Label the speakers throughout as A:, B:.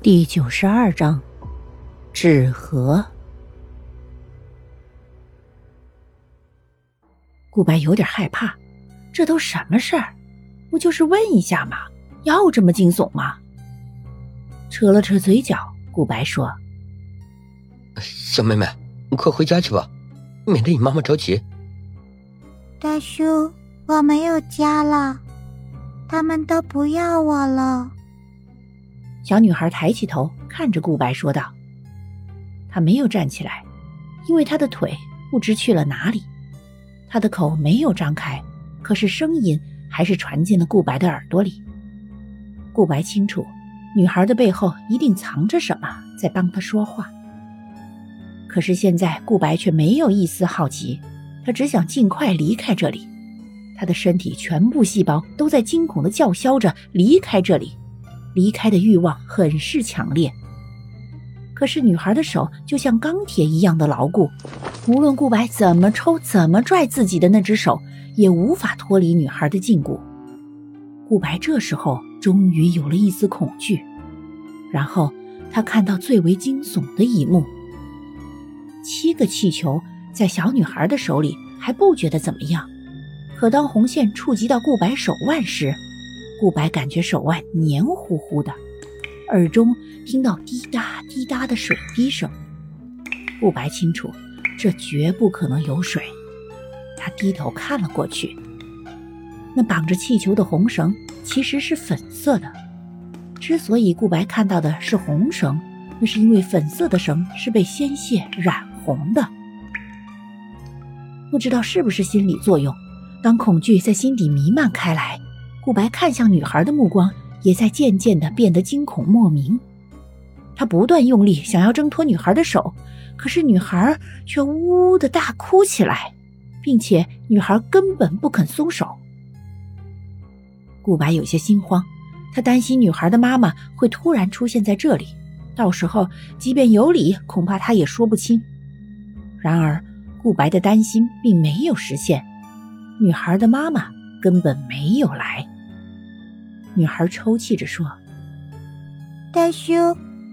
A: 第九十二章，纸盒。顾白有点害怕，这都什么事儿？不就是问一下吗，要这么惊悚吗？扯了扯嘴角，顾白说：“
B: 小妹妹，你快回家去吧，免得你妈妈着急。”
C: 大叔，我没有家了，他们都不要我了。
A: 小女孩抬起头看着顾白说道：“她没有站起来，因为她的腿不知去了哪里。她的口没有张开，可是声音还是传进了顾白的耳朵里。顾白清楚，女孩的背后一定藏着什么，在帮她说话。可是现在，顾白却没有一丝好奇，他只想尽快离开这里。他的身体全部细胞都在惊恐的叫嚣着离开这里。”离开的欲望很是强烈，可是女孩的手就像钢铁一样的牢固，无论顾白怎么抽、怎么拽自己的那只手，也无法脱离女孩的禁锢。顾白这时候终于有了一丝恐惧，然后他看到最为惊悚的一幕：七个气球在小女孩的手里还不觉得怎么样，可当红线触及到顾白手腕时，顾白感觉手腕黏糊糊的，耳中听到滴答滴答的水滴声。顾白清楚，这绝不可能有水。他低头看了过去，那绑着气球的红绳其实是粉色的。之所以顾白看到的是红绳，那是因为粉色的绳是被鲜血染红的。不知道是不是心理作用，当恐惧在心底弥漫开来。顾白看向女孩的目光也在渐渐的变得惊恐莫名，他不断用力想要挣脱女孩的手，可是女孩却呜呜的大哭起来，并且女孩根本不肯松手。顾白有些心慌，他担心女孩的妈妈会突然出现在这里，到时候即便有理，恐怕他也说不清。然而，顾白的担心并没有实现，女孩的妈妈根本没有来。女孩抽泣着说：“
C: 大叔，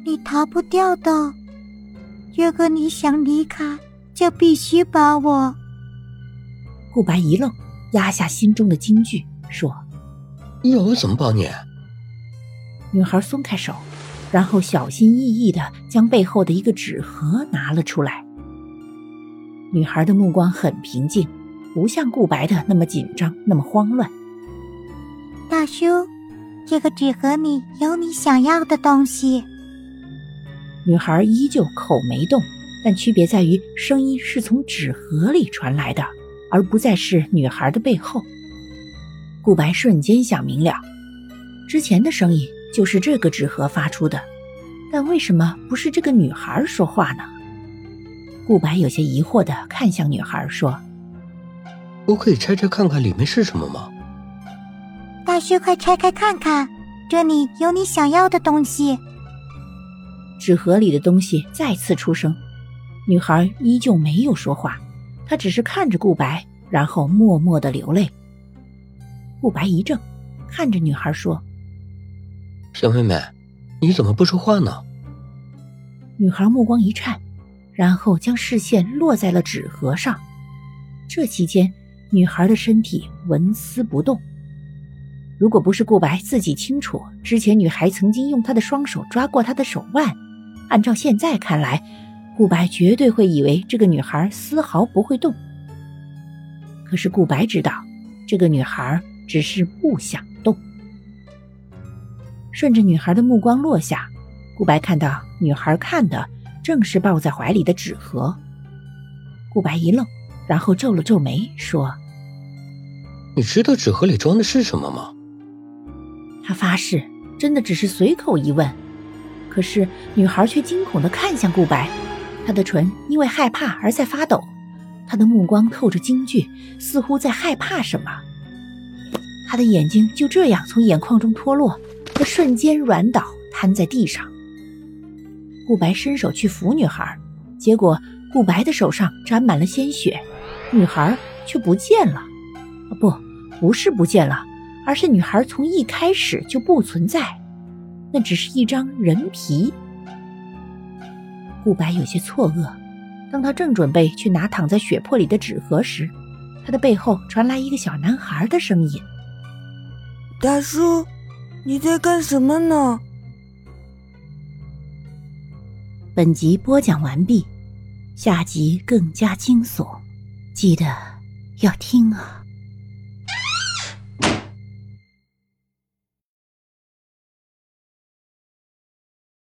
C: 你逃不掉的。如果你想离开，就必须把我。”
A: 顾白一愣，压下心中的惊惧，说：“
B: 要我怎么帮你？”
A: 女孩松开手，然后小心翼翼的将背后的一个纸盒拿了出来。女孩的目光很平静，不像顾白的那么紧张，那么慌乱。
C: 大叔。这个纸盒里有你想要的东西。
A: 女孩依旧口没动，但区别在于声音是从纸盒里传来的，而不再是女孩的背后。顾白瞬间想明了，之前的声音就是这个纸盒发出的，但为什么不是这个女孩说话呢？顾白有些疑惑的看向女孩说：“
B: 我可以拆拆看看里面是什么吗？”
C: 大叔，快拆开看看，这里有你想要的东西。
A: 纸盒里的东西再次出声，女孩依旧没有说话，她只是看着顾白，然后默默的流泪。顾白一怔，看着女孩说：“
B: 小妹妹，你怎么不说话呢？”
A: 女孩目光一颤，然后将视线落在了纸盒上。这期间，女孩的身体纹丝不动。如果不是顾白自己清楚，之前女孩曾经用她的双手抓过他的手腕，按照现在看来，顾白绝对会以为这个女孩丝毫不会动。可是顾白知道，这个女孩只是不想动。顺着女孩的目光落下，顾白看到女孩看的正是抱在怀里的纸盒。顾白一愣，然后皱了皱眉，说：“
B: 你知道纸盒里装的是什么吗？”
A: 他发誓，真的只是随口一问，可是女孩却惊恐地看向顾白，她的唇因为害怕而在发抖，她的目光透着惊惧，似乎在害怕什么。她的眼睛就这样从眼眶中脱落，她瞬间软倒，瘫在地上。顾白伸手去扶女孩，结果顾白的手上沾满了鲜血，女孩却不见了。不，不是不见了。而是女孩从一开始就不存在，那只是一张人皮。顾白有些错愕，当他正准备去拿躺在血泊里的纸盒时，他的背后传来一个小男孩的声音：“
D: 大叔，你在干什么呢？”
A: 本集播讲完毕，下集更加惊悚，记得要听啊！